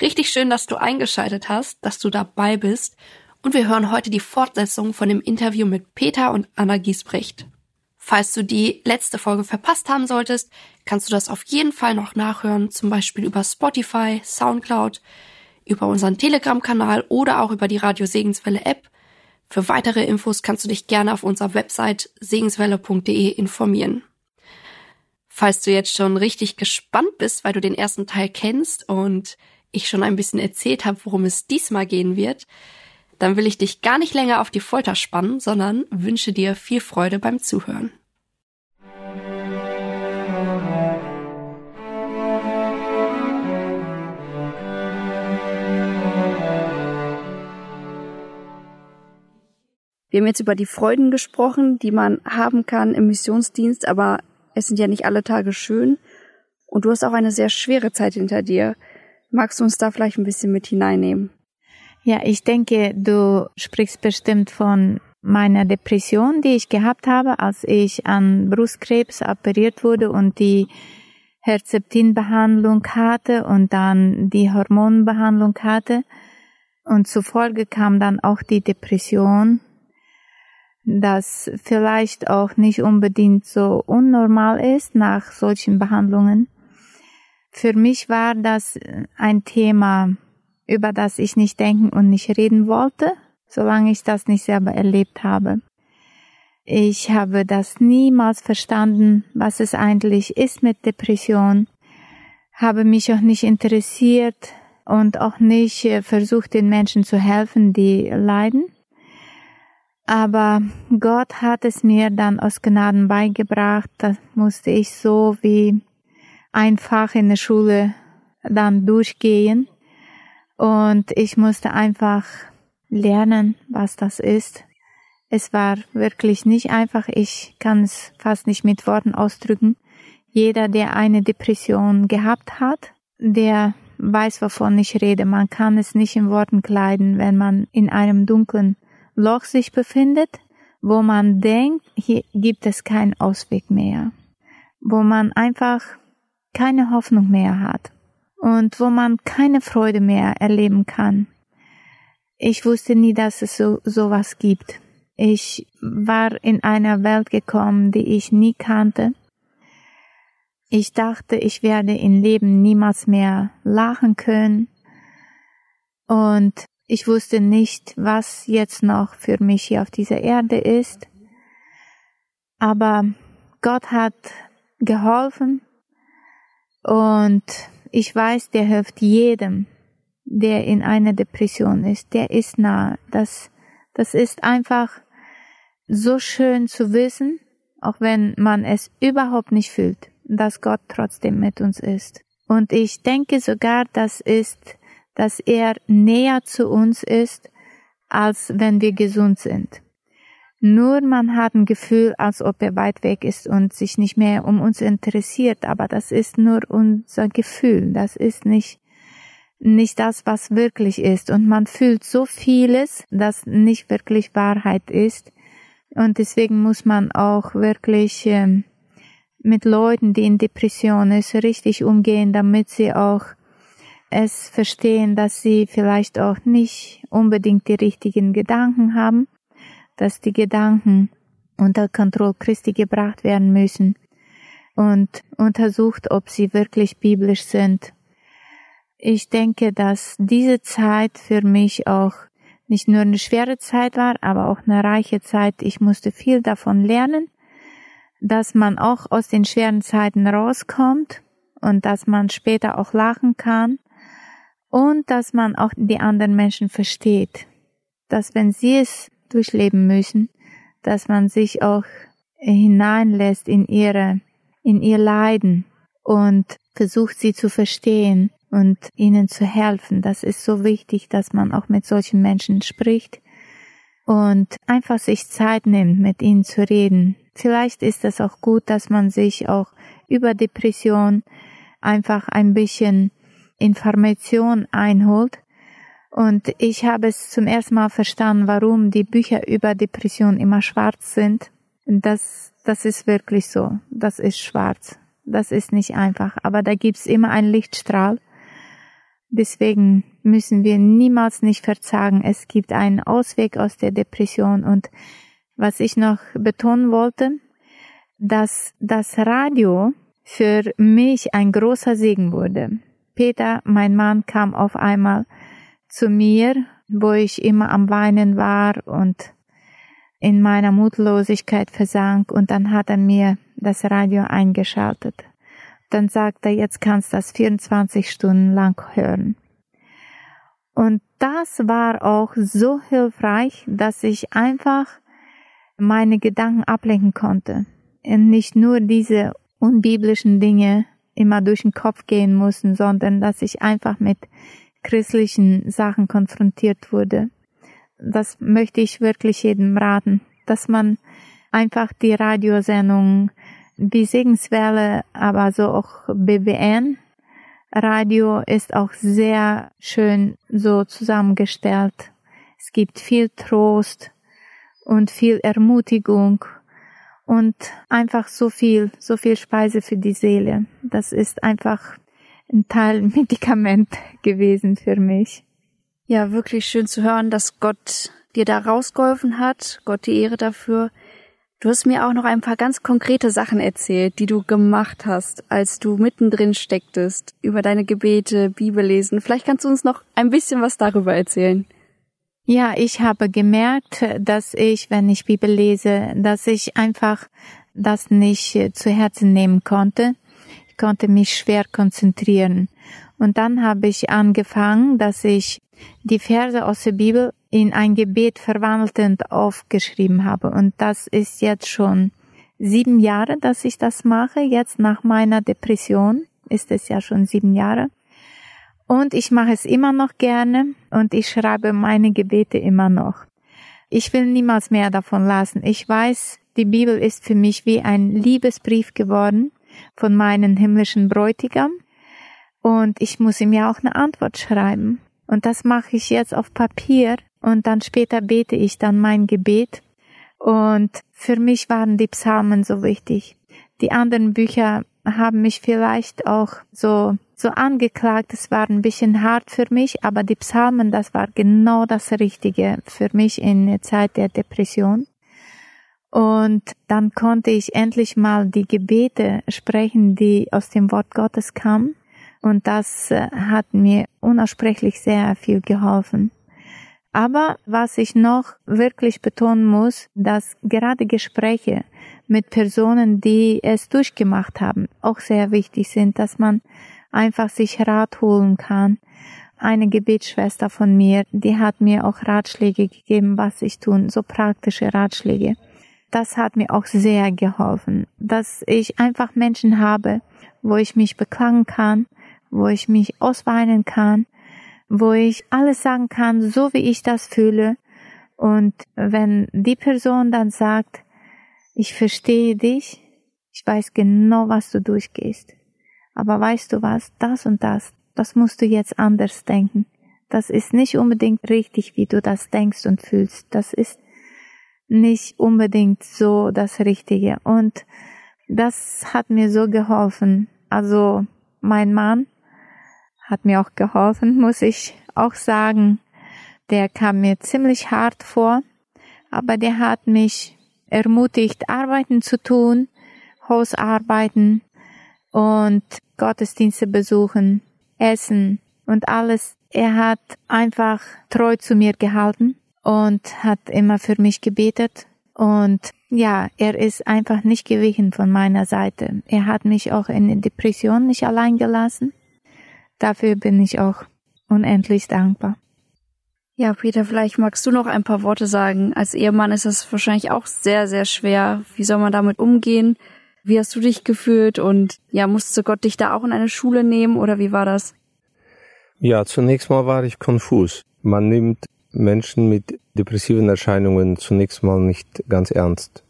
Richtig schön, dass du eingeschaltet hast, dass du dabei bist. Und wir hören heute die Fortsetzung von dem Interview mit Peter und Anna Giesbrecht. Falls du die letzte Folge verpasst haben solltest, kannst du das auf jeden Fall noch nachhören, zum Beispiel über Spotify, Soundcloud, über unseren Telegram-Kanal oder auch über die Radio Segenswelle App. Für weitere Infos kannst du dich gerne auf unserer Website segenswelle.de informieren. Falls du jetzt schon richtig gespannt bist, weil du den ersten Teil kennst und ich schon ein bisschen erzählt habe, worum es diesmal gehen wird, dann will ich dich gar nicht länger auf die Folter spannen, sondern wünsche dir viel Freude beim Zuhören. Wir haben jetzt über die Freuden gesprochen, die man haben kann im Missionsdienst, aber es sind ja nicht alle Tage schön. Und du hast auch eine sehr schwere Zeit hinter dir. Magst du uns da vielleicht ein bisschen mit hineinnehmen? Ja, ich denke, du sprichst bestimmt von meiner Depression, die ich gehabt habe, als ich an Brustkrebs operiert wurde und die Herzeptinbehandlung hatte und dann die Hormonbehandlung hatte. Und zufolge kam dann auch die Depression, das vielleicht auch nicht unbedingt so unnormal ist nach solchen Behandlungen. Für mich war das ein Thema, über das ich nicht denken und nicht reden wollte, solange ich das nicht selber erlebt habe. Ich habe das niemals verstanden, was es eigentlich ist mit Depression, habe mich auch nicht interessiert und auch nicht äh, versucht, den Menschen zu helfen, die leiden. Aber Gott hat es mir dann aus Gnaden beigebracht, das musste ich so wie einfach in der Schule dann durchgehen und ich musste einfach lernen, was das ist. Es war wirklich nicht einfach. Ich kann es fast nicht mit Worten ausdrücken. Jeder, der eine Depression gehabt hat, der weiß, wovon ich rede. Man kann es nicht in Worten kleiden, wenn man in einem dunklen Loch sich befindet, wo man denkt, hier gibt es keinen Ausweg mehr. Wo man einfach keine Hoffnung mehr hat und wo man keine Freude mehr erleben kann. Ich wusste nie, dass es so sowas gibt. Ich war in einer Welt gekommen, die ich nie kannte. Ich dachte, ich werde im Leben niemals mehr lachen können. Und ich wusste nicht, was jetzt noch für mich hier auf dieser Erde ist. Aber Gott hat geholfen und ich weiß, der hilft jedem, der in einer Depression ist. Der ist nah. Das, das ist einfach so schön zu wissen, auch wenn man es überhaupt nicht fühlt, dass Gott trotzdem mit uns ist. Und ich denke sogar, das ist, dass er näher zu uns ist, als wenn wir gesund sind. Nur man hat ein Gefühl, als ob er weit weg ist und sich nicht mehr um uns interessiert, aber das ist nur unser Gefühl, das ist nicht, nicht das, was wirklich ist. Und man fühlt so vieles, das nicht wirklich Wahrheit ist. Und deswegen muss man auch wirklich äh, mit Leuten, die in Depression ist, richtig umgehen, damit sie auch es verstehen, dass sie vielleicht auch nicht unbedingt die richtigen Gedanken haben dass die Gedanken unter Kontrolle Christi gebracht werden müssen und untersucht, ob sie wirklich biblisch sind. Ich denke, dass diese Zeit für mich auch nicht nur eine schwere Zeit war, aber auch eine reiche Zeit. Ich musste viel davon lernen, dass man auch aus den schweren Zeiten rauskommt und dass man später auch lachen kann und dass man auch die anderen Menschen versteht. Dass wenn sie es durchleben müssen, dass man sich auch hineinlässt in ihre, in ihr Leiden und versucht sie zu verstehen und ihnen zu helfen. Das ist so wichtig, dass man auch mit solchen Menschen spricht und einfach sich Zeit nimmt, mit ihnen zu reden. Vielleicht ist es auch gut, dass man sich auch über Depression einfach ein bisschen Information einholt. Und ich habe es zum ersten Mal verstanden, warum die Bücher über Depression immer schwarz sind. Das, das ist wirklich so. Das ist schwarz. Das ist nicht einfach. Aber da gibt's immer einen Lichtstrahl. Deswegen müssen wir niemals nicht verzagen. Es gibt einen Ausweg aus der Depression. Und was ich noch betonen wollte, dass das Radio für mich ein großer Segen wurde. Peter, mein Mann, kam auf einmal zu mir, wo ich immer am Weinen war und in meiner Mutlosigkeit versank und dann hat er mir das Radio eingeschaltet. Dann sagt er, jetzt kannst du das 24 Stunden lang hören. Und das war auch so hilfreich, dass ich einfach meine Gedanken ablenken konnte und nicht nur diese unbiblischen Dinge immer durch den Kopf gehen mussten, sondern dass ich einfach mit christlichen Sachen konfrontiert wurde. Das möchte ich wirklich jedem raten, dass man einfach die Radiosendung wie Segenswelle, aber so auch BBN Radio ist auch sehr schön so zusammengestellt. Es gibt viel Trost und viel Ermutigung und einfach so viel, so viel Speise für die Seele. Das ist einfach ein Teil Medikament gewesen für mich. Ja, wirklich schön zu hören, dass Gott dir da rausgeholfen hat. Gott die Ehre dafür. Du hast mir auch noch ein paar ganz konkrete Sachen erzählt, die du gemacht hast, als du mittendrin stecktest, über deine Gebete, Bibellesen. Vielleicht kannst du uns noch ein bisschen was darüber erzählen. Ja, ich habe gemerkt, dass ich, wenn ich Bibel lese, dass ich einfach das nicht zu Herzen nehmen konnte. Konnte mich schwer konzentrieren. Und dann habe ich angefangen, dass ich die Verse aus der Bibel in ein Gebet verwandelt und aufgeschrieben habe. Und das ist jetzt schon sieben Jahre, dass ich das mache. Jetzt nach meiner Depression ist es ja schon sieben Jahre. Und ich mache es immer noch gerne und ich schreibe meine Gebete immer noch. Ich will niemals mehr davon lassen. Ich weiß, die Bibel ist für mich wie ein Liebesbrief geworden von meinem himmlischen Bräutigam. Und ich muss ihm ja auch eine Antwort schreiben. Und das mache ich jetzt auf Papier und dann später bete ich dann mein Gebet. Und für mich waren die Psalmen so wichtig. Die anderen Bücher haben mich vielleicht auch so, so angeklagt. Es war ein bisschen hart für mich, aber die Psalmen, das war genau das Richtige für mich in der Zeit der Depression. Und dann konnte ich endlich mal die Gebete sprechen, die aus dem Wort Gottes kamen. Und das äh, hat mir unaussprechlich sehr viel geholfen. Aber was ich noch wirklich betonen muss, dass gerade Gespräche mit Personen, die es durchgemacht haben, auch sehr wichtig sind, dass man einfach sich Rat holen kann. Eine Gebetsschwester von mir, die hat mir auch Ratschläge gegeben, was ich tun, so praktische Ratschläge. Das hat mir auch sehr geholfen, dass ich einfach Menschen habe, wo ich mich beklagen kann, wo ich mich ausweinen kann, wo ich alles sagen kann, so wie ich das fühle. Und wenn die Person dann sagt, ich verstehe dich, ich weiß genau, was du durchgehst. Aber weißt du was, das und das, das musst du jetzt anders denken. Das ist nicht unbedingt richtig, wie du das denkst und fühlst. Das ist nicht unbedingt so das Richtige. Und das hat mir so geholfen. Also mein Mann hat mir auch geholfen, muss ich auch sagen. Der kam mir ziemlich hart vor, aber der hat mich ermutigt, Arbeiten zu tun, Hausarbeiten und Gottesdienste besuchen, Essen und alles. Er hat einfach treu zu mir gehalten und hat immer für mich gebetet. Und ja, er ist einfach nicht gewichen von meiner Seite. Er hat mich auch in der Depression nicht allein gelassen. Dafür bin ich auch unendlich dankbar. Ja, Peter, vielleicht magst du noch ein paar Worte sagen. Als Ehemann ist das wahrscheinlich auch sehr, sehr schwer. Wie soll man damit umgehen? Wie hast du dich gefühlt? Und ja, musste Gott dich da auch in eine Schule nehmen oder wie war das? Ja, zunächst mal war ich konfus. Man nimmt Menschen mit depressiven Erscheinungen zunächst mal nicht ganz ernst.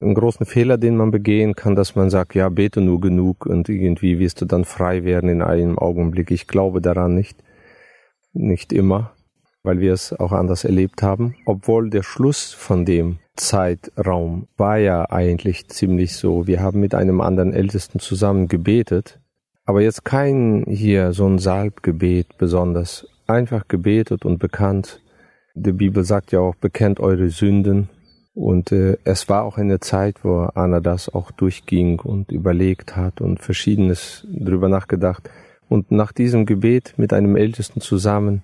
Ein großen Fehler, den man begehen kann, dass man sagt, ja, bete nur genug und irgendwie wirst du dann frei werden in einem Augenblick. Ich glaube daran nicht. Nicht immer, weil wir es auch anders erlebt haben. Obwohl der Schluss von dem Zeitraum war ja eigentlich ziemlich so. Wir haben mit einem anderen Ältesten zusammen gebetet, aber jetzt kein hier so ein Salbgebet besonders. Einfach gebetet und bekannt. Die Bibel sagt ja auch, bekennt eure Sünden. Und äh, es war auch eine Zeit, wo Anna das auch durchging und überlegt hat und verschiedenes drüber nachgedacht. Und nach diesem Gebet mit einem Ältesten zusammen,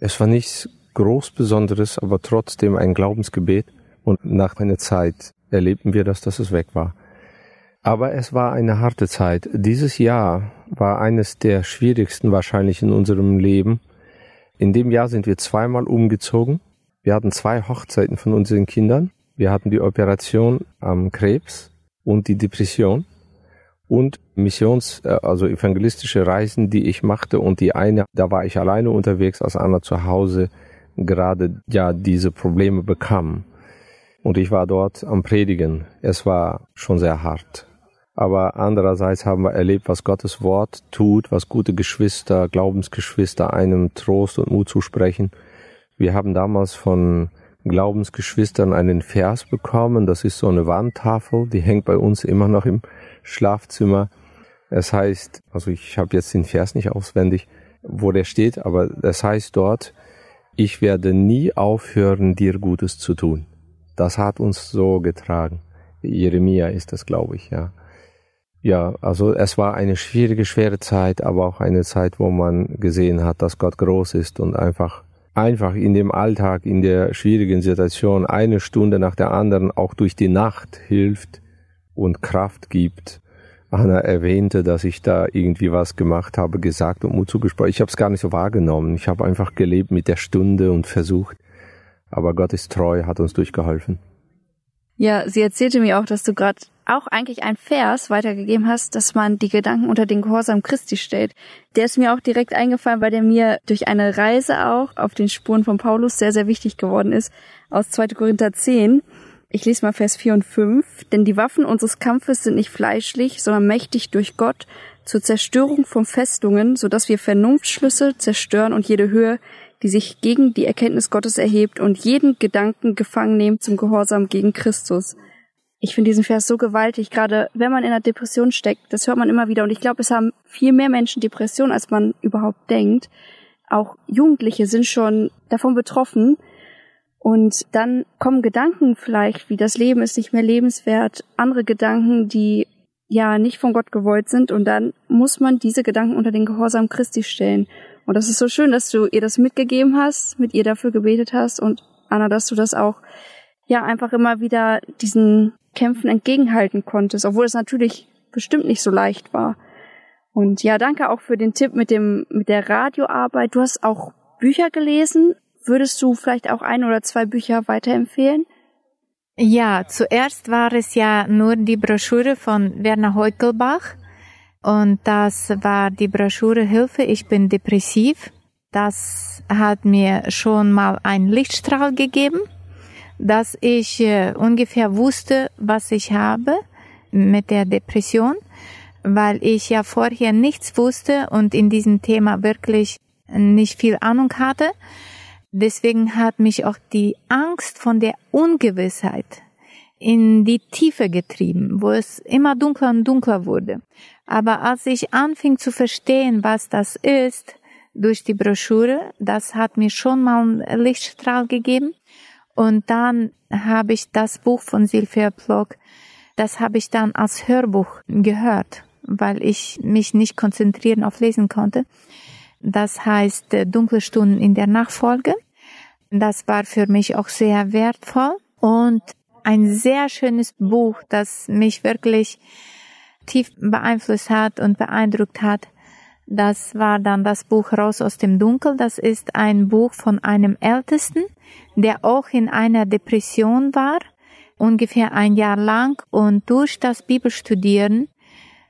es war nichts groß Besonderes, aber trotzdem ein Glaubensgebet. Und nach einer Zeit erlebten wir das, dass es weg war. Aber es war eine harte Zeit. Dieses Jahr war eines der schwierigsten wahrscheinlich in unserem Leben. In dem Jahr sind wir zweimal umgezogen. Wir hatten zwei Hochzeiten von unseren Kindern. Wir hatten die Operation am Krebs und die Depression und Missions, äh, also evangelistische Reisen, die ich machte und die eine, da war ich alleine unterwegs, als Anna zu Hause gerade ja diese Probleme bekam. Und ich war dort am Predigen. Es war schon sehr hart. Aber andererseits haben wir erlebt, was Gottes Wort tut, was gute Geschwister, Glaubensgeschwister einem Trost und Mut zusprechen. Wir haben damals von Glaubensgeschwistern einen Vers bekommen. Das ist so eine Wandtafel, die hängt bei uns immer noch im Schlafzimmer. Es heißt, also ich habe jetzt den Vers nicht auswendig, wo der steht, aber es heißt dort, ich werde nie aufhören, dir Gutes zu tun. Das hat uns so getragen. Jeremia ist das, glaube ich, ja. Ja, also es war eine schwierige, schwere Zeit, aber auch eine Zeit, wo man gesehen hat, dass Gott groß ist und einfach, einfach in dem Alltag, in der schwierigen Situation eine Stunde nach der anderen auch durch die Nacht hilft und Kraft gibt. Anna erwähnte, dass ich da irgendwie was gemacht habe, gesagt und Mut zugesprochen. Ich habe es gar nicht so wahrgenommen. Ich habe einfach gelebt mit der Stunde und versucht. Aber Gott ist treu, hat uns durchgeholfen. Ja, sie erzählte mir auch, dass du gerade auch eigentlich ein Vers weitergegeben hast, dass man die Gedanken unter den Gehorsam Christi stellt. Der ist mir auch direkt eingefallen, weil der mir durch eine Reise auch auf den Spuren von Paulus sehr, sehr wichtig geworden ist, aus 2. Korinther 10. Ich lese mal Vers 4 und 5. Denn die Waffen unseres Kampfes sind nicht fleischlich, sondern mächtig durch Gott zur Zerstörung von Festungen, so dass wir Vernunftschlüsse zerstören und jede Höhe, die sich gegen die Erkenntnis Gottes erhebt und jeden Gedanken gefangen nehmen zum Gehorsam gegen Christus ich finde diesen Vers so gewaltig, gerade wenn man in einer Depression steckt, das hört man immer wieder. Und ich glaube, es haben viel mehr Menschen Depression, als man überhaupt denkt. Auch Jugendliche sind schon davon betroffen. Und dann kommen Gedanken vielleicht, wie das Leben ist nicht mehr lebenswert, andere Gedanken, die ja nicht von Gott gewollt sind. Und dann muss man diese Gedanken unter den Gehorsam Christi stellen. Und das ist so schön, dass du ihr das mitgegeben hast, mit ihr dafür gebetet hast. Und Anna, dass du das auch ja einfach immer wieder diesen Kämpfen entgegenhalten konntest, obwohl es natürlich bestimmt nicht so leicht war. Und ja, danke auch für den Tipp mit dem, mit der Radioarbeit. Du hast auch Bücher gelesen. Würdest du vielleicht auch ein oder zwei Bücher weiterempfehlen? Ja, zuerst war es ja nur die Broschüre von Werner Heukelbach. Und das war die Broschüre Hilfe, ich bin depressiv. Das hat mir schon mal einen Lichtstrahl gegeben dass ich äh, ungefähr wusste, was ich habe mit der Depression, weil ich ja vorher nichts wusste und in diesem Thema wirklich nicht viel Ahnung hatte. Deswegen hat mich auch die Angst von der Ungewissheit in die Tiefe getrieben, wo es immer dunkler und dunkler wurde. Aber als ich anfing zu verstehen, was das ist, durch die Broschüre, das hat mir schon mal einen Lichtstrahl gegeben. Und dann habe ich das Buch von Sylvia Plock, das habe ich dann als Hörbuch gehört, weil ich mich nicht konzentrieren auf Lesen konnte. Das heißt äh, Dunkle Stunden in der Nachfolge. Das war für mich auch sehr wertvoll und ein sehr schönes Buch, das mich wirklich tief beeinflusst hat und beeindruckt hat. Das war dann das Buch Raus aus dem Dunkel. Das ist ein Buch von einem Ältesten, der auch in einer Depression war, ungefähr ein Jahr lang. Und durch das Bibelstudieren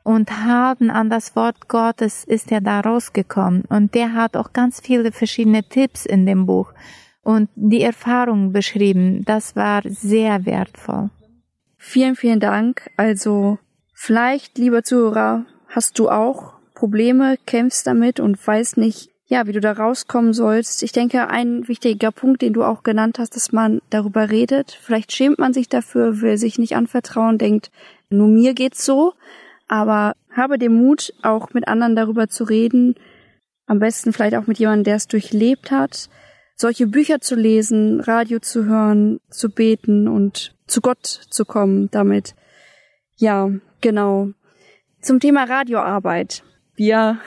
und haben an das Wort Gottes ist er da rausgekommen. Und der hat auch ganz viele verschiedene Tipps in dem Buch und die Erfahrung beschrieben. Das war sehr wertvoll. Vielen, vielen Dank. Also vielleicht, lieber Zuhörer, hast du auch Probleme, kämpfst damit und weißt nicht, ja, wie du da rauskommen sollst. Ich denke, ein wichtiger Punkt, den du auch genannt hast, dass man darüber redet. Vielleicht schämt man sich dafür, will sich nicht anvertrauen, denkt, nur mir geht's so. Aber habe den Mut, auch mit anderen darüber zu reden. Am besten vielleicht auch mit jemandem, der es durchlebt hat. Solche Bücher zu lesen, Radio zu hören, zu beten und zu Gott zu kommen damit. Ja, genau. Zum Thema Radioarbeit. Wir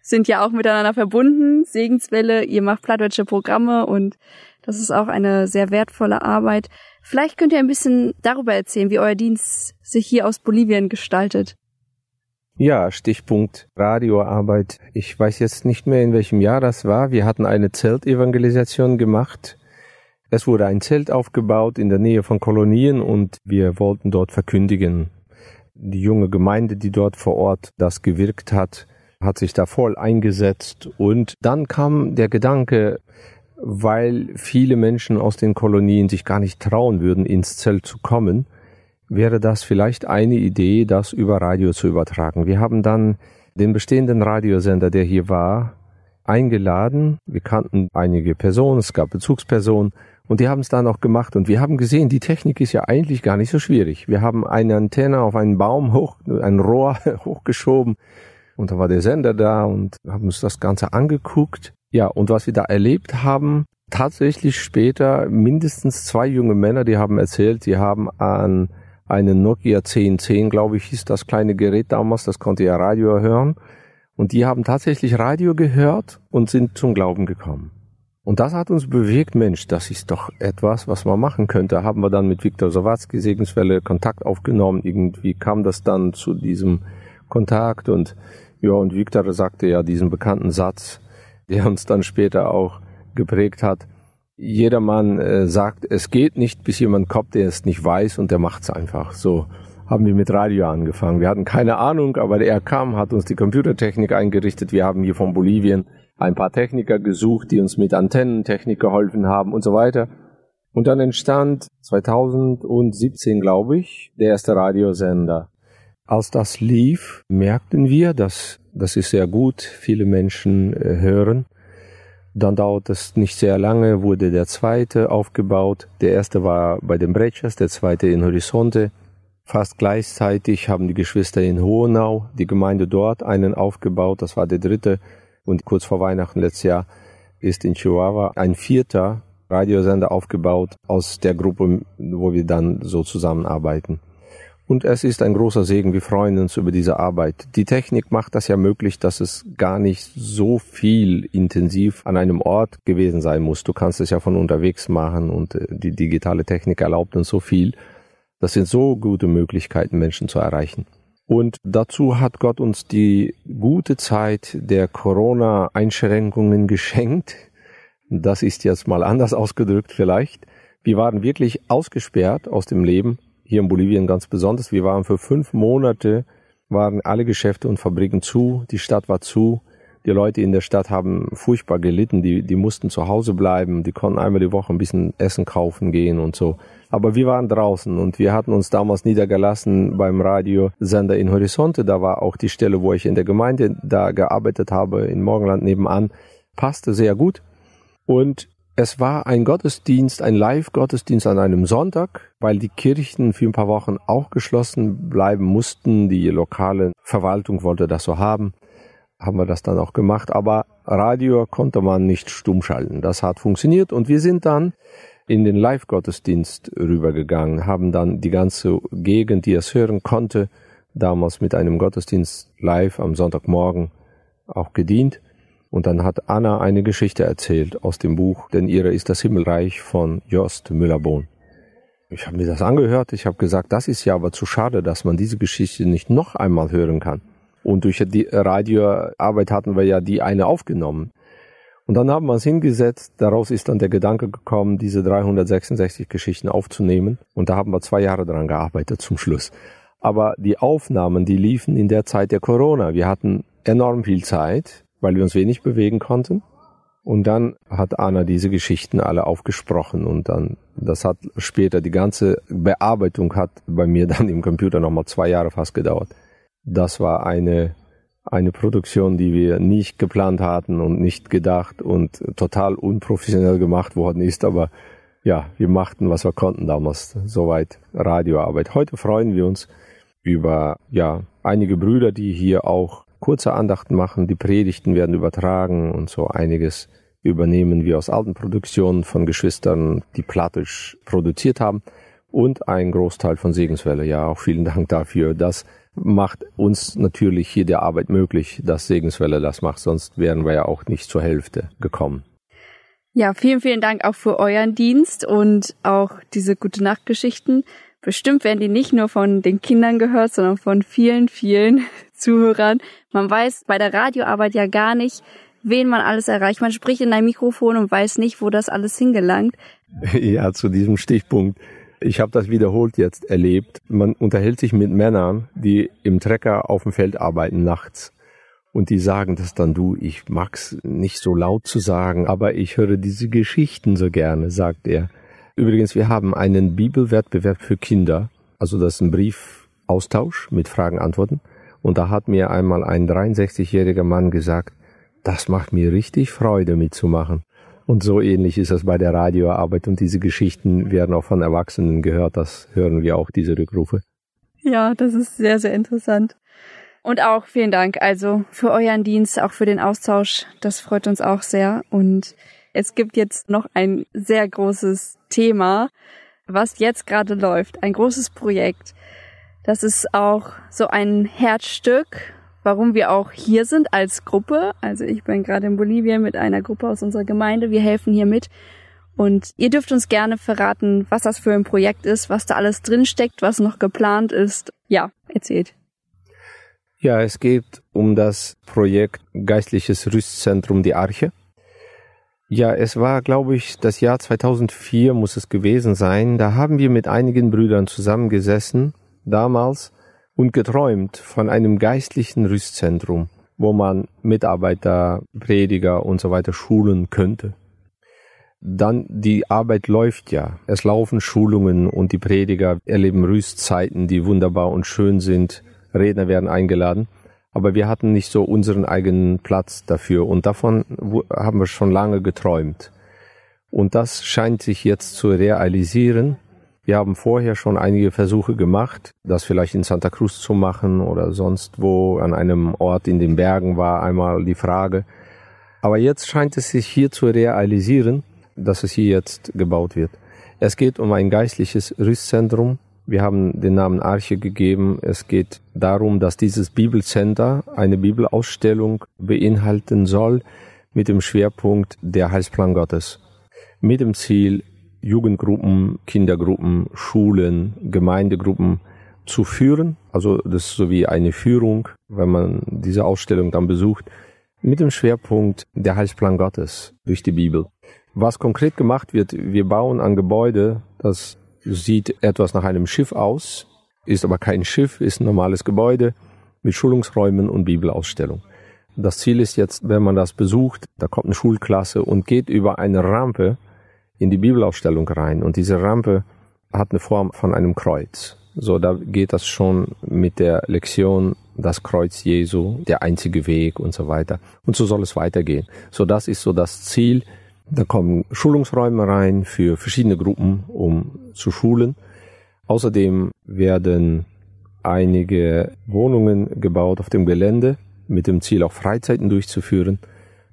sind ja auch miteinander verbunden. Segenswelle, ihr macht plattdeutsche Programme und das ist auch eine sehr wertvolle Arbeit. Vielleicht könnt ihr ein bisschen darüber erzählen, wie euer Dienst sich hier aus Bolivien gestaltet. Ja, Stichpunkt Radioarbeit. Ich weiß jetzt nicht mehr, in welchem Jahr das war. Wir hatten eine Zeltevangelisation gemacht. Es wurde ein Zelt aufgebaut in der Nähe von Kolonien und wir wollten dort verkündigen. Die junge Gemeinde, die dort vor Ort das gewirkt hat, hat sich da voll eingesetzt und dann kam der Gedanke, weil viele Menschen aus den Kolonien sich gar nicht trauen würden, ins Zelt zu kommen, wäre das vielleicht eine Idee, das über Radio zu übertragen. Wir haben dann den bestehenden Radiosender, der hier war, eingeladen. Wir kannten einige Personen, es gab Bezugspersonen und die haben es dann auch gemacht und wir haben gesehen, die Technik ist ja eigentlich gar nicht so schwierig. Wir haben eine Antenne auf einen Baum hoch, ein Rohr hochgeschoben und da war der Sender da und haben uns das Ganze angeguckt. Ja, und was wir da erlebt haben, tatsächlich später mindestens zwei junge Männer, die haben erzählt, sie haben an einen Nokia 1010, glaube ich, hieß das kleine Gerät damals, das konnte ja Radio hören. Und die haben tatsächlich Radio gehört und sind zum Glauben gekommen. Und das hat uns bewegt, Mensch, das ist doch etwas, was man machen könnte. Haben wir dann mit Viktor Sawatzki Segenswelle Kontakt aufgenommen. Irgendwie kam das dann zu diesem Kontakt und ja, und Victor sagte ja diesen bekannten Satz, der uns dann später auch geprägt hat. Jedermann äh, sagt, es geht nicht, bis jemand kommt, der es nicht weiß und der macht's einfach. So haben wir mit Radio angefangen. Wir hatten keine Ahnung, aber er kam, hat uns die Computertechnik eingerichtet. Wir haben hier von Bolivien ein paar Techniker gesucht, die uns mit Antennentechnik geholfen haben und so weiter. Und dann entstand 2017, glaube ich, der erste Radiosender. Als das lief, merkten wir, dass das ist sehr gut, viele Menschen äh, hören. Dann dauert es nicht sehr lange, wurde der zweite aufgebaut. Der erste war bei den Brechers, der zweite in Horizonte. Fast gleichzeitig haben die Geschwister in Hohenau, die Gemeinde dort, einen aufgebaut. Das war der dritte. Und kurz vor Weihnachten letztes Jahr ist in Chihuahua ein vierter Radiosender aufgebaut aus der Gruppe, wo wir dann so zusammenarbeiten. Und es ist ein großer Segen. Wir freuen uns über diese Arbeit. Die Technik macht das ja möglich, dass es gar nicht so viel intensiv an einem Ort gewesen sein muss. Du kannst es ja von unterwegs machen und äh, die digitale Technik erlaubt uns so viel. Das sind so gute Möglichkeiten, Menschen zu erreichen. Und dazu hat Gott uns die gute Zeit der Corona-Einschränkungen geschenkt. Das ist jetzt mal anders ausgedrückt vielleicht. Wir waren wirklich ausgesperrt aus dem Leben hier in Bolivien ganz besonders. Wir waren für fünf Monate, waren alle Geschäfte und Fabriken zu, die Stadt war zu. Die Leute in der Stadt haben furchtbar gelitten, die, die mussten zu Hause bleiben, die konnten einmal die Woche ein bisschen Essen kaufen gehen und so. Aber wir waren draußen und wir hatten uns damals niedergelassen beim Radiosender in Horizonte. Da war auch die Stelle, wo ich in der Gemeinde da gearbeitet habe, in Morgenland nebenan. Passte sehr gut. Und es war ein Gottesdienst, ein Live-Gottesdienst an einem Sonntag, weil die Kirchen für ein paar Wochen auch geschlossen bleiben mussten. Die lokale Verwaltung wollte das so haben. Haben wir das dann auch gemacht. Aber Radio konnte man nicht stumm schalten. Das hat funktioniert und wir sind dann in den Live-Gottesdienst rübergegangen, haben dann die ganze Gegend, die es hören konnte, damals mit einem Gottesdienst live am Sonntagmorgen auch gedient und dann hat Anna eine Geschichte erzählt aus dem Buch, denn ihre ist das Himmelreich von Jost Müllerbohn. Ich habe mir das angehört, ich habe gesagt, das ist ja aber zu schade, dass man diese Geschichte nicht noch einmal hören kann. Und durch die Radioarbeit hatten wir ja die eine aufgenommen. Und dann haben wir es hingesetzt, daraus ist dann der Gedanke gekommen, diese 366 Geschichten aufzunehmen. Und da haben wir zwei Jahre dran gearbeitet zum Schluss. Aber die Aufnahmen, die liefen in der Zeit der Corona. Wir hatten enorm viel Zeit, weil wir uns wenig bewegen konnten. Und dann hat Anna diese Geschichten alle aufgesprochen und dann, das hat später, die ganze Bearbeitung hat bei mir dann im Computer nochmal zwei Jahre fast gedauert. Das war eine, eine Produktion, die wir nicht geplant hatten und nicht gedacht und total unprofessionell gemacht worden ist, aber ja, wir machten, was wir konnten damals. Soweit Radioarbeit. Heute freuen wir uns über, ja, einige Brüder, die hier auch kurze Andachten machen, die Predigten werden übertragen und so einiges übernehmen wir aus alten Produktionen von Geschwistern, die plattisch produziert haben und ein Großteil von Segenswelle. Ja, auch vielen Dank dafür. Das macht uns natürlich hier der Arbeit möglich, dass Segenswelle das macht, sonst wären wir ja auch nicht zur Hälfte gekommen. Ja, vielen, vielen Dank auch für euren Dienst und auch diese gute Nachtgeschichten. Bestimmt werden die nicht nur von den Kindern gehört, sondern von vielen, vielen Zuhörern. Man weiß bei der Radioarbeit ja gar nicht, wen man alles erreicht. Man spricht in ein Mikrofon und weiß nicht, wo das alles hingelangt. Ja, zu diesem Stichpunkt. Ich habe das wiederholt jetzt erlebt. Man unterhält sich mit Männern, die im Trecker auf dem Feld arbeiten nachts. Und die sagen das dann, du, ich mag's nicht so laut zu sagen, aber ich höre diese Geschichten so gerne, sagt er. Übrigens, wir haben einen Bibelwettbewerb für Kinder. Also das ist ein Briefaustausch mit Fragen, Antworten. Und da hat mir einmal ein 63-jähriger Mann gesagt, das macht mir richtig Freude mitzumachen. Und so ähnlich ist es bei der Radioarbeit und diese Geschichten werden auch von Erwachsenen gehört. Das hören wir auch, diese Rückrufe. Ja, das ist sehr, sehr interessant. Und auch vielen Dank also für euren Dienst, auch für den Austausch. Das freut uns auch sehr. Und es gibt jetzt noch ein sehr großes Thema, was jetzt gerade läuft. Ein großes Projekt. Das ist auch so ein Herzstück warum wir auch hier sind als Gruppe. Also ich bin gerade in Bolivien mit einer Gruppe aus unserer Gemeinde. Wir helfen hier mit. Und ihr dürft uns gerne verraten, was das für ein Projekt ist, was da alles drinsteckt, was noch geplant ist. Ja, erzählt. Ja, es geht um das Projekt Geistliches Rüstzentrum Die Arche. Ja, es war, glaube ich, das Jahr 2004 muss es gewesen sein. Da haben wir mit einigen Brüdern zusammengesessen, damals, und geträumt von einem geistlichen Rüstzentrum, wo man Mitarbeiter, Prediger und so weiter schulen könnte. Dann die Arbeit läuft ja. Es laufen Schulungen und die Prediger erleben Rüstzeiten, die wunderbar und schön sind. Redner werden eingeladen. Aber wir hatten nicht so unseren eigenen Platz dafür und davon haben wir schon lange geträumt. Und das scheint sich jetzt zu realisieren wir haben vorher schon einige Versuche gemacht, das vielleicht in Santa Cruz zu machen oder sonst wo an einem Ort in den Bergen war einmal die Frage. Aber jetzt scheint es sich hier zu realisieren, dass es hier jetzt gebaut wird. Es geht um ein geistliches Rüstzentrum. Wir haben den Namen Arche gegeben. Es geht darum, dass dieses Bibelcenter eine Bibelausstellung beinhalten soll mit dem Schwerpunkt der Heilsplan Gottes. Mit dem Ziel, Jugendgruppen, Kindergruppen, Schulen, Gemeindegruppen zu führen. Also das ist so wie eine Führung, wenn man diese Ausstellung dann besucht, mit dem Schwerpunkt der Heilsplan Gottes durch die Bibel. Was konkret gemacht wird, wir bauen ein Gebäude, das sieht etwas nach einem Schiff aus, ist aber kein Schiff, ist ein normales Gebäude mit Schulungsräumen und Bibelausstellung. Das Ziel ist jetzt, wenn man das besucht, da kommt eine Schulklasse und geht über eine Rampe in die Bibelausstellung rein und diese Rampe hat eine Form von einem Kreuz. So, da geht das schon mit der Lektion, das Kreuz Jesu, der einzige Weg und so weiter. Und so soll es weitergehen. So, das ist so das Ziel. Da kommen Schulungsräume rein für verschiedene Gruppen, um zu schulen. Außerdem werden einige Wohnungen gebaut auf dem Gelände mit dem Ziel, auch Freizeiten durchzuführen.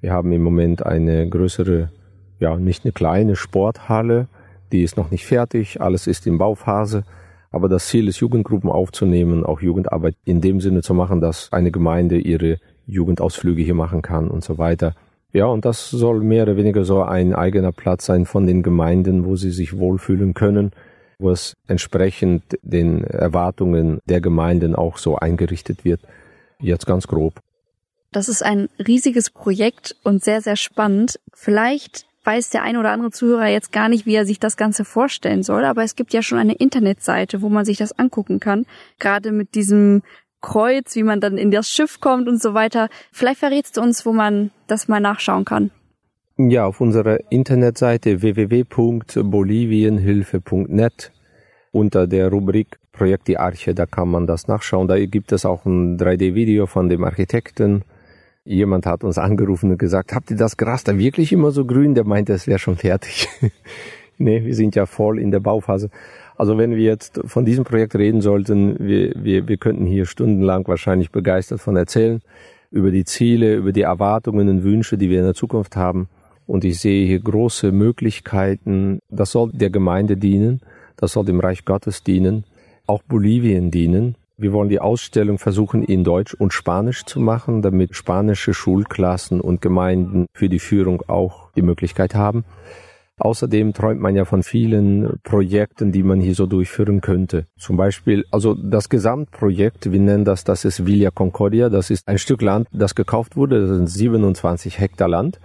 Wir haben im Moment eine größere ja, nicht eine kleine Sporthalle, die ist noch nicht fertig, alles ist in Bauphase. Aber das Ziel ist, Jugendgruppen aufzunehmen, auch Jugendarbeit in dem Sinne zu machen, dass eine Gemeinde ihre Jugendausflüge hier machen kann und so weiter. Ja, und das soll mehr oder weniger so ein eigener Platz sein von den Gemeinden, wo sie sich wohlfühlen können, wo es entsprechend den Erwartungen der Gemeinden auch so eingerichtet wird. Jetzt ganz grob. Das ist ein riesiges Projekt und sehr, sehr spannend. Vielleicht weiß der ein oder andere Zuhörer jetzt gar nicht, wie er sich das Ganze vorstellen soll, aber es gibt ja schon eine Internetseite, wo man sich das angucken kann. Gerade mit diesem Kreuz, wie man dann in das Schiff kommt und so weiter. Vielleicht verrätst du uns, wo man das mal nachschauen kann. Ja, auf unserer Internetseite www.bolivienhilfe.net unter der Rubrik Projekt Die Arche, da kann man das nachschauen. Da gibt es auch ein 3D-Video von dem Architekten. Jemand hat uns angerufen und gesagt, habt ihr das Gras da wirklich immer so grün? Der meinte, es wäre schon fertig. nee, wir sind ja voll in der Bauphase. Also wenn wir jetzt von diesem Projekt reden sollten, wir, wir, wir könnten hier stundenlang wahrscheinlich begeistert von erzählen, über die Ziele, über die Erwartungen und Wünsche, die wir in der Zukunft haben. Und ich sehe hier große Möglichkeiten. Das soll der Gemeinde dienen. Das soll dem Reich Gottes dienen. Auch Bolivien dienen. Wir wollen die Ausstellung versuchen, in Deutsch und Spanisch zu machen, damit spanische Schulklassen und Gemeinden für die Führung auch die Möglichkeit haben. Außerdem träumt man ja von vielen Projekten, die man hier so durchführen könnte. Zum Beispiel, also das Gesamtprojekt, wir nennen das, das ist Villa Concordia, das ist ein Stück Land, das gekauft wurde, das sind 27 Hektar Land.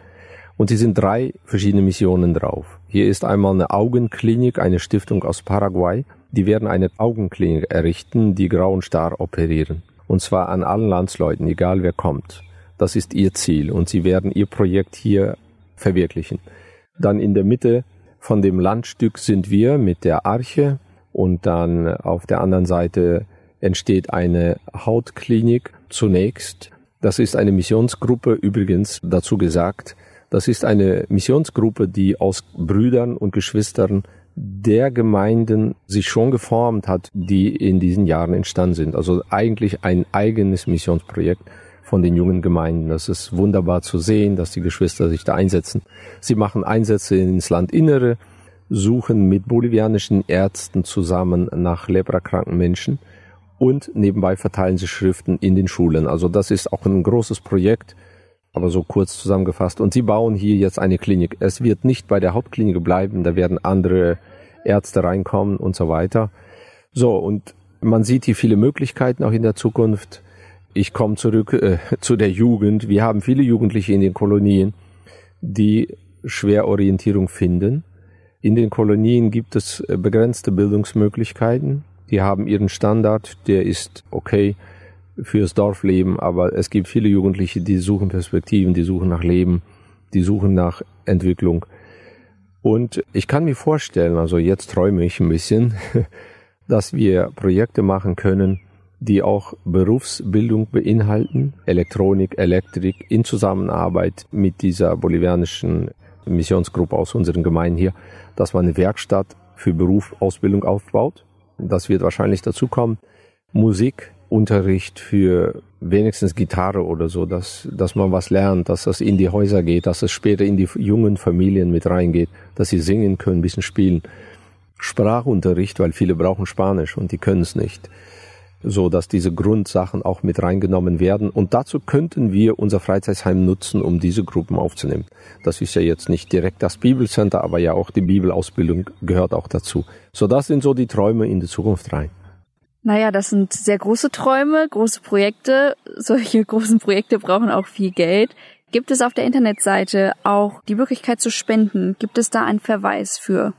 Und hier sind drei verschiedene Missionen drauf. Hier ist einmal eine Augenklinik, eine Stiftung aus Paraguay. Die werden eine Augenklinik errichten, die grauen Star operieren. Und zwar an allen Landsleuten, egal wer kommt. Das ist ihr Ziel und sie werden ihr Projekt hier verwirklichen. Dann in der Mitte von dem Landstück sind wir mit der Arche und dann auf der anderen Seite entsteht eine Hautklinik zunächst. Das ist eine Missionsgruppe, übrigens dazu gesagt, das ist eine Missionsgruppe, die aus Brüdern und Geschwistern der Gemeinden sich schon geformt hat, die in diesen Jahren entstanden sind. Also eigentlich ein eigenes Missionsprojekt von den jungen Gemeinden. Das ist wunderbar zu sehen, dass die Geschwister sich da einsetzen. Sie machen Einsätze ins Landinnere, suchen mit bolivianischen Ärzten zusammen nach leprakranken Menschen und nebenbei verteilen sie Schriften in den Schulen. Also das ist auch ein großes Projekt aber so kurz zusammengefasst. Und sie bauen hier jetzt eine Klinik. Es wird nicht bei der Hauptklinik bleiben, da werden andere Ärzte reinkommen und so weiter. So, und man sieht hier viele Möglichkeiten auch in der Zukunft. Ich komme zurück äh, zu der Jugend. Wir haben viele Jugendliche in den Kolonien, die schwer Orientierung finden. In den Kolonien gibt es äh, begrenzte Bildungsmöglichkeiten. Die haben ihren Standard, der ist okay fürs Dorfleben, aber es gibt viele Jugendliche, die suchen Perspektiven, die suchen nach Leben, die suchen nach Entwicklung. Und ich kann mir vorstellen, also jetzt träume ich ein bisschen, dass wir Projekte machen können, die auch Berufsbildung beinhalten, Elektronik, Elektrik in Zusammenarbeit mit dieser bolivianischen Missionsgruppe aus unseren Gemeinden hier, dass man eine Werkstatt für Berufsausbildung aufbaut. Das wird wahrscheinlich dazu kommen. Musik, Unterricht für wenigstens Gitarre oder so, dass, dass man was lernt, dass das in die Häuser geht, dass es später in die jungen Familien mit reingeht, dass sie singen können, ein bisschen spielen. Sprachunterricht, weil viele brauchen Spanisch und die können es nicht. So dass diese Grundsachen auch mit reingenommen werden. Und dazu könnten wir unser Freizeitheim nutzen, um diese Gruppen aufzunehmen. Das ist ja jetzt nicht direkt das Bibelcenter, aber ja auch die Bibelausbildung gehört auch dazu. So das sind so die Träume in die Zukunft rein. Naja, das sind sehr große Träume, große Projekte. Solche großen Projekte brauchen auch viel Geld. Gibt es auf der Internetseite auch die Möglichkeit zu spenden? Gibt es da einen Verweis für?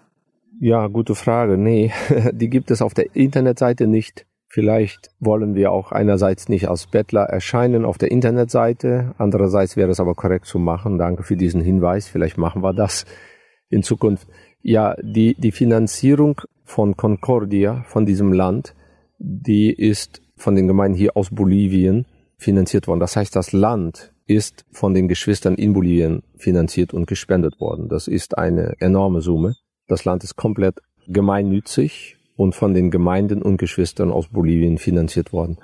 Ja, gute Frage. Nee, die gibt es auf der Internetseite nicht. Vielleicht wollen wir auch einerseits nicht als Bettler erscheinen auf der Internetseite. Andererseits wäre es aber korrekt zu machen. Danke für diesen Hinweis. Vielleicht machen wir das in Zukunft. Ja, die, die Finanzierung von Concordia, von diesem Land, die ist von den Gemeinden hier aus Bolivien finanziert worden. Das heißt, das Land ist von den Geschwistern in Bolivien finanziert und gespendet worden. Das ist eine enorme Summe. Das Land ist komplett gemeinnützig und von den Gemeinden und Geschwistern aus Bolivien finanziert worden.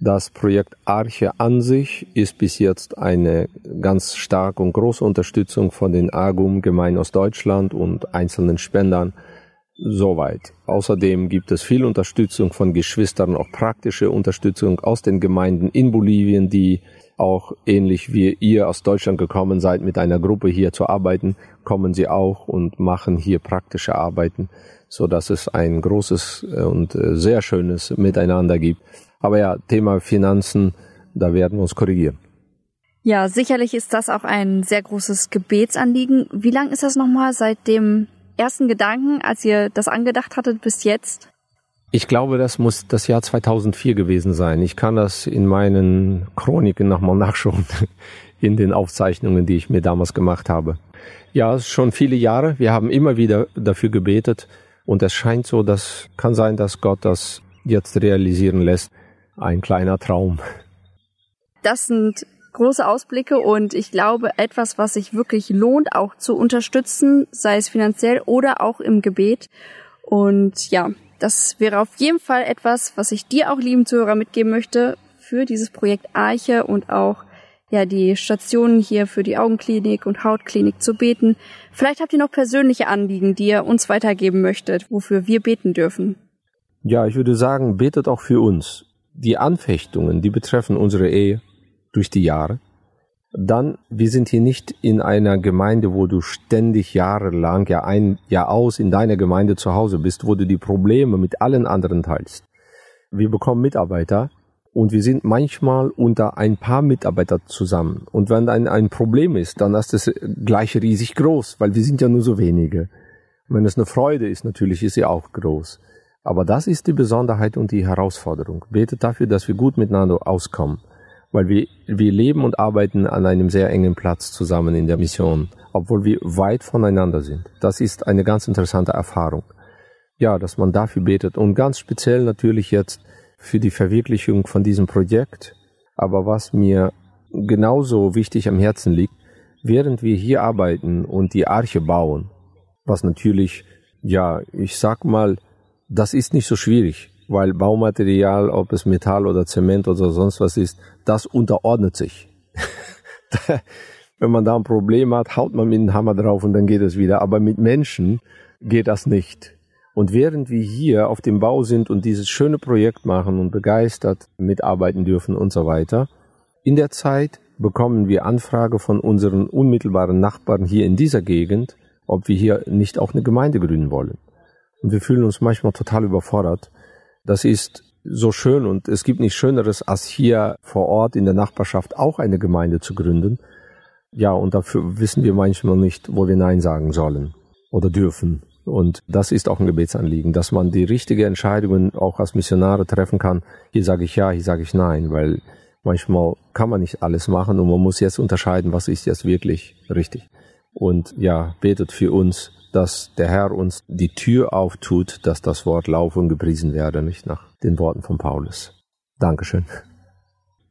Das Projekt Arche an sich ist bis jetzt eine ganz starke und große Unterstützung von den AGUM-Gemeinden aus Deutschland und einzelnen Spendern Soweit. Außerdem gibt es viel Unterstützung von Geschwistern, auch praktische Unterstützung aus den Gemeinden in Bolivien, die auch ähnlich wie ihr aus Deutschland gekommen seid, mit einer Gruppe hier zu arbeiten, kommen sie auch und machen hier praktische Arbeiten, so dass es ein großes äh, und äh, sehr schönes Miteinander gibt. Aber ja, Thema Finanzen, da werden wir uns korrigieren. Ja, sicherlich ist das auch ein sehr großes Gebetsanliegen. Wie lang ist das nochmal seit dem ersten Gedanken, als ihr das angedacht hattet, bis jetzt? Ich glaube, das muss das Jahr 2004 gewesen sein. Ich kann das in meinen Chroniken nochmal nachschauen, in den Aufzeichnungen, die ich mir damals gemacht habe. Ja, schon viele Jahre. Wir haben immer wieder dafür gebetet. Und es scheint so, dass kann sein, dass Gott das jetzt realisieren lässt. Ein kleiner Traum. Das sind große Ausblicke und ich glaube etwas, was sich wirklich lohnt, auch zu unterstützen, sei es finanziell oder auch im Gebet. Und ja, das wäre auf jeden Fall etwas, was ich dir auch, lieben Zuhörer, mitgeben möchte für dieses Projekt Arche und auch ja die Stationen hier für die Augenklinik und Hautklinik zu beten. Vielleicht habt ihr noch persönliche Anliegen, die ihr uns weitergeben möchtet, wofür wir beten dürfen. Ja, ich würde sagen, betet auch für uns. Die Anfechtungen, die betreffen unsere Ehe durch die Jahre. Dann, wir sind hier nicht in einer Gemeinde, wo du ständig jahrelang, ja ein Jahr aus in deiner Gemeinde zu Hause bist, wo du die Probleme mit allen anderen teilst. Wir bekommen Mitarbeiter, und wir sind manchmal unter ein paar Mitarbeiter zusammen. Und wenn ein, ein Problem ist, dann ist das gleich riesig groß, weil wir sind ja nur so wenige. Und wenn es eine Freude ist, natürlich ist sie auch groß. Aber das ist die Besonderheit und die Herausforderung. Betet dafür, dass wir gut miteinander auskommen. Weil wir, wir leben und arbeiten an einem sehr engen Platz zusammen in der Mission, obwohl wir weit voneinander sind. Das ist eine ganz interessante Erfahrung. Ja, dass man dafür betet und ganz speziell natürlich jetzt für die Verwirklichung von diesem Projekt. Aber was mir genauso wichtig am Herzen liegt, während wir hier arbeiten und die Arche bauen, was natürlich, ja, ich sag mal, das ist nicht so schwierig, weil Baumaterial, ob es Metall oder Zement oder sonst was ist, das unterordnet sich. Wenn man da ein Problem hat, haut man mit dem Hammer drauf und dann geht es wieder. Aber mit Menschen geht das nicht. Und während wir hier auf dem Bau sind und dieses schöne Projekt machen und begeistert mitarbeiten dürfen und so weiter, in der Zeit bekommen wir Anfrage von unseren unmittelbaren Nachbarn hier in dieser Gegend, ob wir hier nicht auch eine Gemeinde gründen wollen. Und wir fühlen uns manchmal total überfordert. Das ist so schön und es gibt nichts Schöneres, als hier vor Ort in der Nachbarschaft auch eine Gemeinde zu gründen. Ja, und dafür wissen wir manchmal nicht, wo wir Nein sagen sollen oder dürfen. Und das ist auch ein Gebetsanliegen, dass man die richtige Entscheidungen auch als Missionare treffen kann. Hier sage ich ja, hier sage ich nein, weil manchmal kann man nicht alles machen und man muss jetzt unterscheiden, was ist jetzt wirklich richtig. Und ja, betet für uns, dass der Herr uns die Tür auftut, dass das Wort laufe und gepriesen werde, nicht nach den Worten von Paulus. Dankeschön.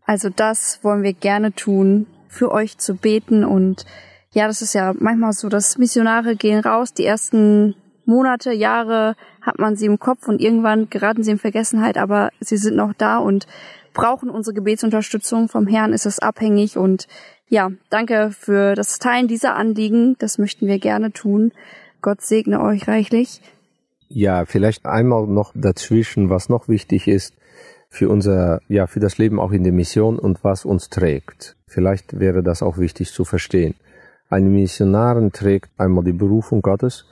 Also das wollen wir gerne tun, für euch zu beten und ja, das ist ja manchmal so, dass Missionare gehen raus, die ersten Monate, Jahre hat man sie im Kopf und irgendwann geraten sie in Vergessenheit, aber sie sind noch da und brauchen unsere Gebetsunterstützung. Vom Herrn ist es abhängig und ja, danke für das Teilen dieser Anliegen. Das möchten wir gerne tun. Gott segne euch reichlich. Ja, vielleicht einmal noch dazwischen, was noch wichtig ist für unser, ja, für das Leben auch in der Mission und was uns trägt. Vielleicht wäre das auch wichtig zu verstehen. Eine Missionarin trägt einmal die Berufung Gottes,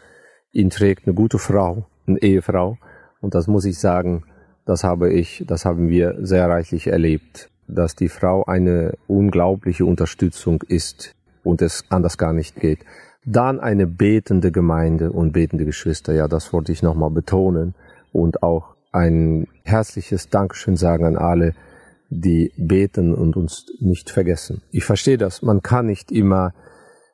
ihn trägt eine gute Frau, eine Ehefrau. Und das muss ich sagen, das habe ich, das haben wir sehr reichlich erlebt, dass die Frau eine unglaubliche Unterstützung ist und es anders gar nicht geht. Dann eine betende Gemeinde und betende Geschwister, ja, das wollte ich nochmal betonen und auch ein herzliches Dankeschön sagen an alle, die beten und uns nicht vergessen. Ich verstehe das, man kann nicht immer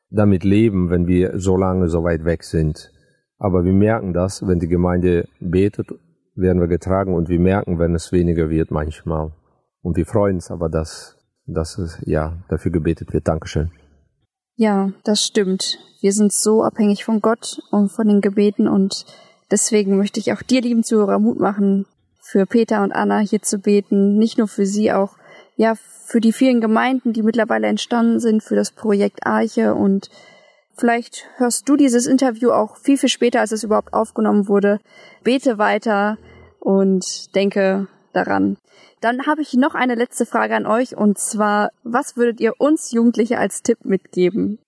damit leben, wenn wir so lange so weit weg sind. Aber wir merken das, wenn die Gemeinde betet, werden wir getragen und wir merken, wenn es weniger wird manchmal. Und wir freuen uns aber, dass, dass es, ja, dafür gebetet wird. Dankeschön. Ja, das stimmt. Wir sind so abhängig von Gott und von den Gebeten und deswegen möchte ich auch dir, lieben Zuhörer, Mut machen, für Peter und Anna hier zu beten. Nicht nur für sie, auch, ja, für die vielen Gemeinden, die mittlerweile entstanden sind, für das Projekt Arche und Vielleicht hörst du dieses Interview auch viel, viel später, als es überhaupt aufgenommen wurde. Bete weiter und denke daran. Dann habe ich noch eine letzte Frage an euch und zwar, was würdet ihr uns Jugendliche als Tipp mitgeben?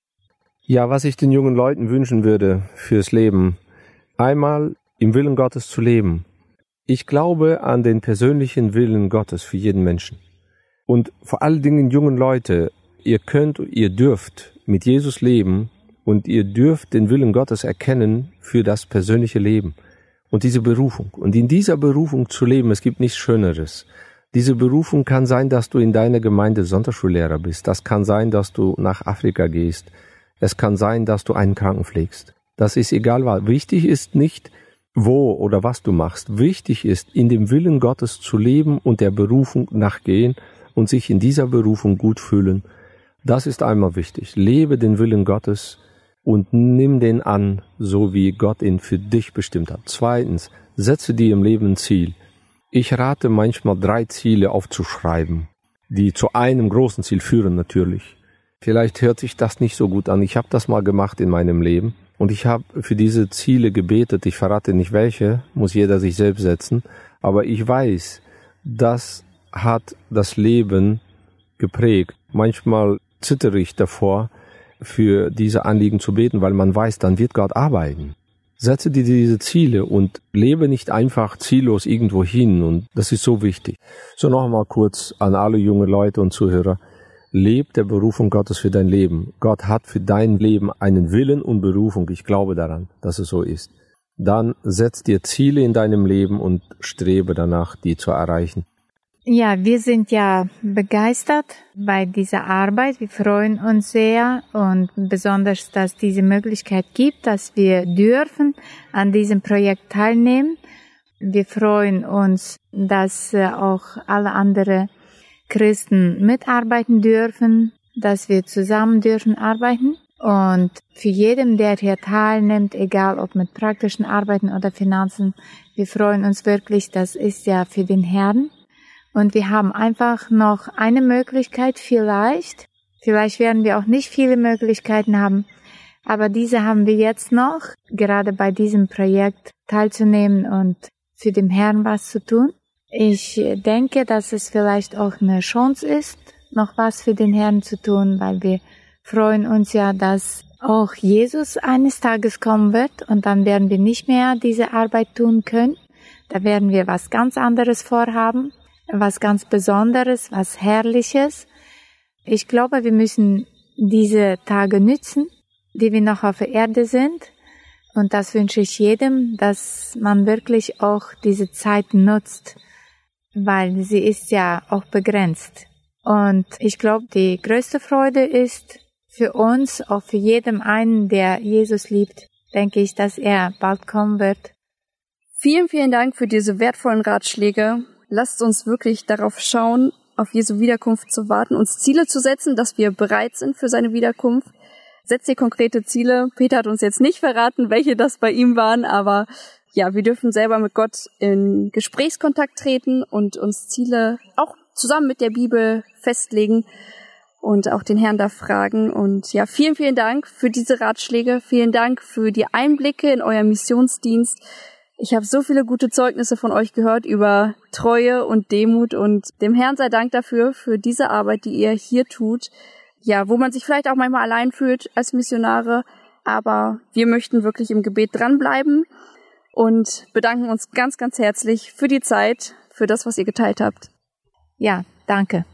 Ja, was ich den jungen Leuten wünschen würde fürs Leben. Einmal im Willen Gottes zu leben. Ich glaube an den persönlichen Willen Gottes für jeden Menschen. Und vor allen Dingen jungen Leute, Ihr könnt, ihr dürft mit Jesus leben und ihr dürft den Willen Gottes erkennen für das persönliche Leben und diese Berufung. Und in dieser Berufung zu leben, es gibt nichts Schöneres. Diese Berufung kann sein, dass du in deiner Gemeinde Sonderschullehrer bist. Das kann sein, dass du nach Afrika gehst. Es kann sein, dass du einen Kranken pflegst. Das ist egal was. Wichtig ist nicht, wo oder was du machst. Wichtig ist, in dem Willen Gottes zu leben und der Berufung nachgehen und sich in dieser Berufung gut fühlen. Das ist einmal wichtig. Lebe den Willen Gottes und nimm den an, so wie Gott ihn für dich bestimmt hat. Zweitens, setze dir im Leben ein Ziel. Ich rate manchmal drei Ziele aufzuschreiben, die zu einem großen Ziel führen natürlich. Vielleicht hört sich das nicht so gut an. Ich habe das mal gemacht in meinem Leben und ich habe für diese Ziele gebetet. Ich verrate nicht welche, muss jeder sich selbst setzen. Aber ich weiß, das hat das Leben geprägt. Manchmal zittere ich davor, für diese Anliegen zu beten, weil man weiß, dann wird Gott arbeiten. Setze dir diese Ziele und lebe nicht einfach ziellos irgendwo hin und das ist so wichtig. So nochmal kurz an alle junge Leute und Zuhörer. Leb der Berufung Gottes für dein Leben. Gott hat für dein Leben einen Willen und Berufung. Ich glaube daran, dass es so ist. Dann setz dir Ziele in deinem Leben und strebe danach, die zu erreichen. Ja, wir sind ja begeistert bei dieser Arbeit. Wir freuen uns sehr und besonders, dass diese Möglichkeit gibt, dass wir dürfen an diesem Projekt teilnehmen. Wir freuen uns, dass äh, auch alle anderen Christen mitarbeiten dürfen, dass wir zusammen dürfen arbeiten. Und für jeden, der hier teilnimmt, egal ob mit praktischen Arbeiten oder Finanzen, wir freuen uns wirklich, das ist ja für den Herrn. Und wir haben einfach noch eine Möglichkeit vielleicht. Vielleicht werden wir auch nicht viele Möglichkeiten haben. Aber diese haben wir jetzt noch, gerade bei diesem Projekt teilzunehmen und für den Herrn was zu tun. Ich denke, dass es vielleicht auch eine Chance ist, noch was für den Herrn zu tun, weil wir freuen uns ja, dass auch Jesus eines Tages kommen wird und dann werden wir nicht mehr diese Arbeit tun können. Da werden wir was ganz anderes vorhaben was ganz Besonderes, was Herrliches. Ich glaube, wir müssen diese Tage nützen, die wir noch auf der Erde sind. Und das wünsche ich jedem, dass man wirklich auch diese Zeit nutzt, weil sie ist ja auch begrenzt. Und ich glaube, die größte Freude ist für uns, auch für jedem einen, der Jesus liebt, denke ich, dass er bald kommen wird. Vielen, vielen Dank für diese wertvollen Ratschläge lasst uns wirklich darauf schauen, auf Jesu Wiederkunft zu warten, uns Ziele zu setzen, dass wir bereit sind für seine Wiederkunft. Setzt ihr konkrete Ziele. Peter hat uns jetzt nicht verraten, welche das bei ihm waren, aber ja, wir dürfen selber mit Gott in Gesprächskontakt treten und uns Ziele auch zusammen mit der Bibel festlegen und auch den Herrn da fragen. Und ja, vielen, vielen Dank für diese Ratschläge. Vielen Dank für die Einblicke in euer Missionsdienst. Ich habe so viele gute Zeugnisse von euch gehört über Treue und Demut und dem Herrn sei Dank dafür, für diese Arbeit, die ihr hier tut. Ja, wo man sich vielleicht auch manchmal allein fühlt als Missionare, aber wir möchten wirklich im Gebet dranbleiben und bedanken uns ganz, ganz herzlich für die Zeit, für das, was ihr geteilt habt. Ja, danke.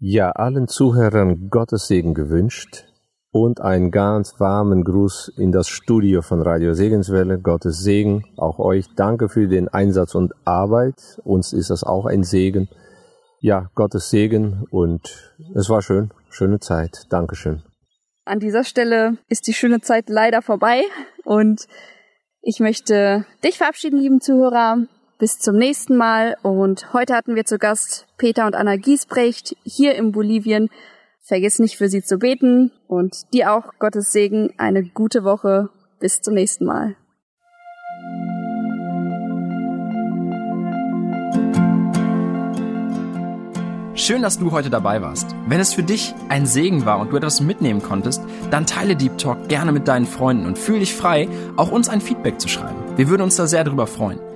Ja, allen Zuhörern Gottes Segen gewünscht und einen ganz warmen Gruß in das Studio von Radio Segenswelle. Gottes Segen auch euch. Danke für den Einsatz und Arbeit. Uns ist das auch ein Segen. Ja, Gottes Segen und es war schön. Schöne Zeit. Dankeschön. An dieser Stelle ist die schöne Zeit leider vorbei und ich möchte dich verabschieden, lieben Zuhörer. Bis zum nächsten Mal und heute hatten wir zu Gast Peter und Anna Giesbrecht hier in Bolivien Vergiss nicht für sie zu beten und dir auch Gottes Segen, eine gute Woche. Bis zum nächsten Mal. Schön, dass du heute dabei warst. Wenn es für dich ein Segen war und du etwas mitnehmen konntest, dann teile Deep Talk gerne mit deinen Freunden und fühle dich frei, auch uns ein Feedback zu schreiben. Wir würden uns da sehr darüber freuen.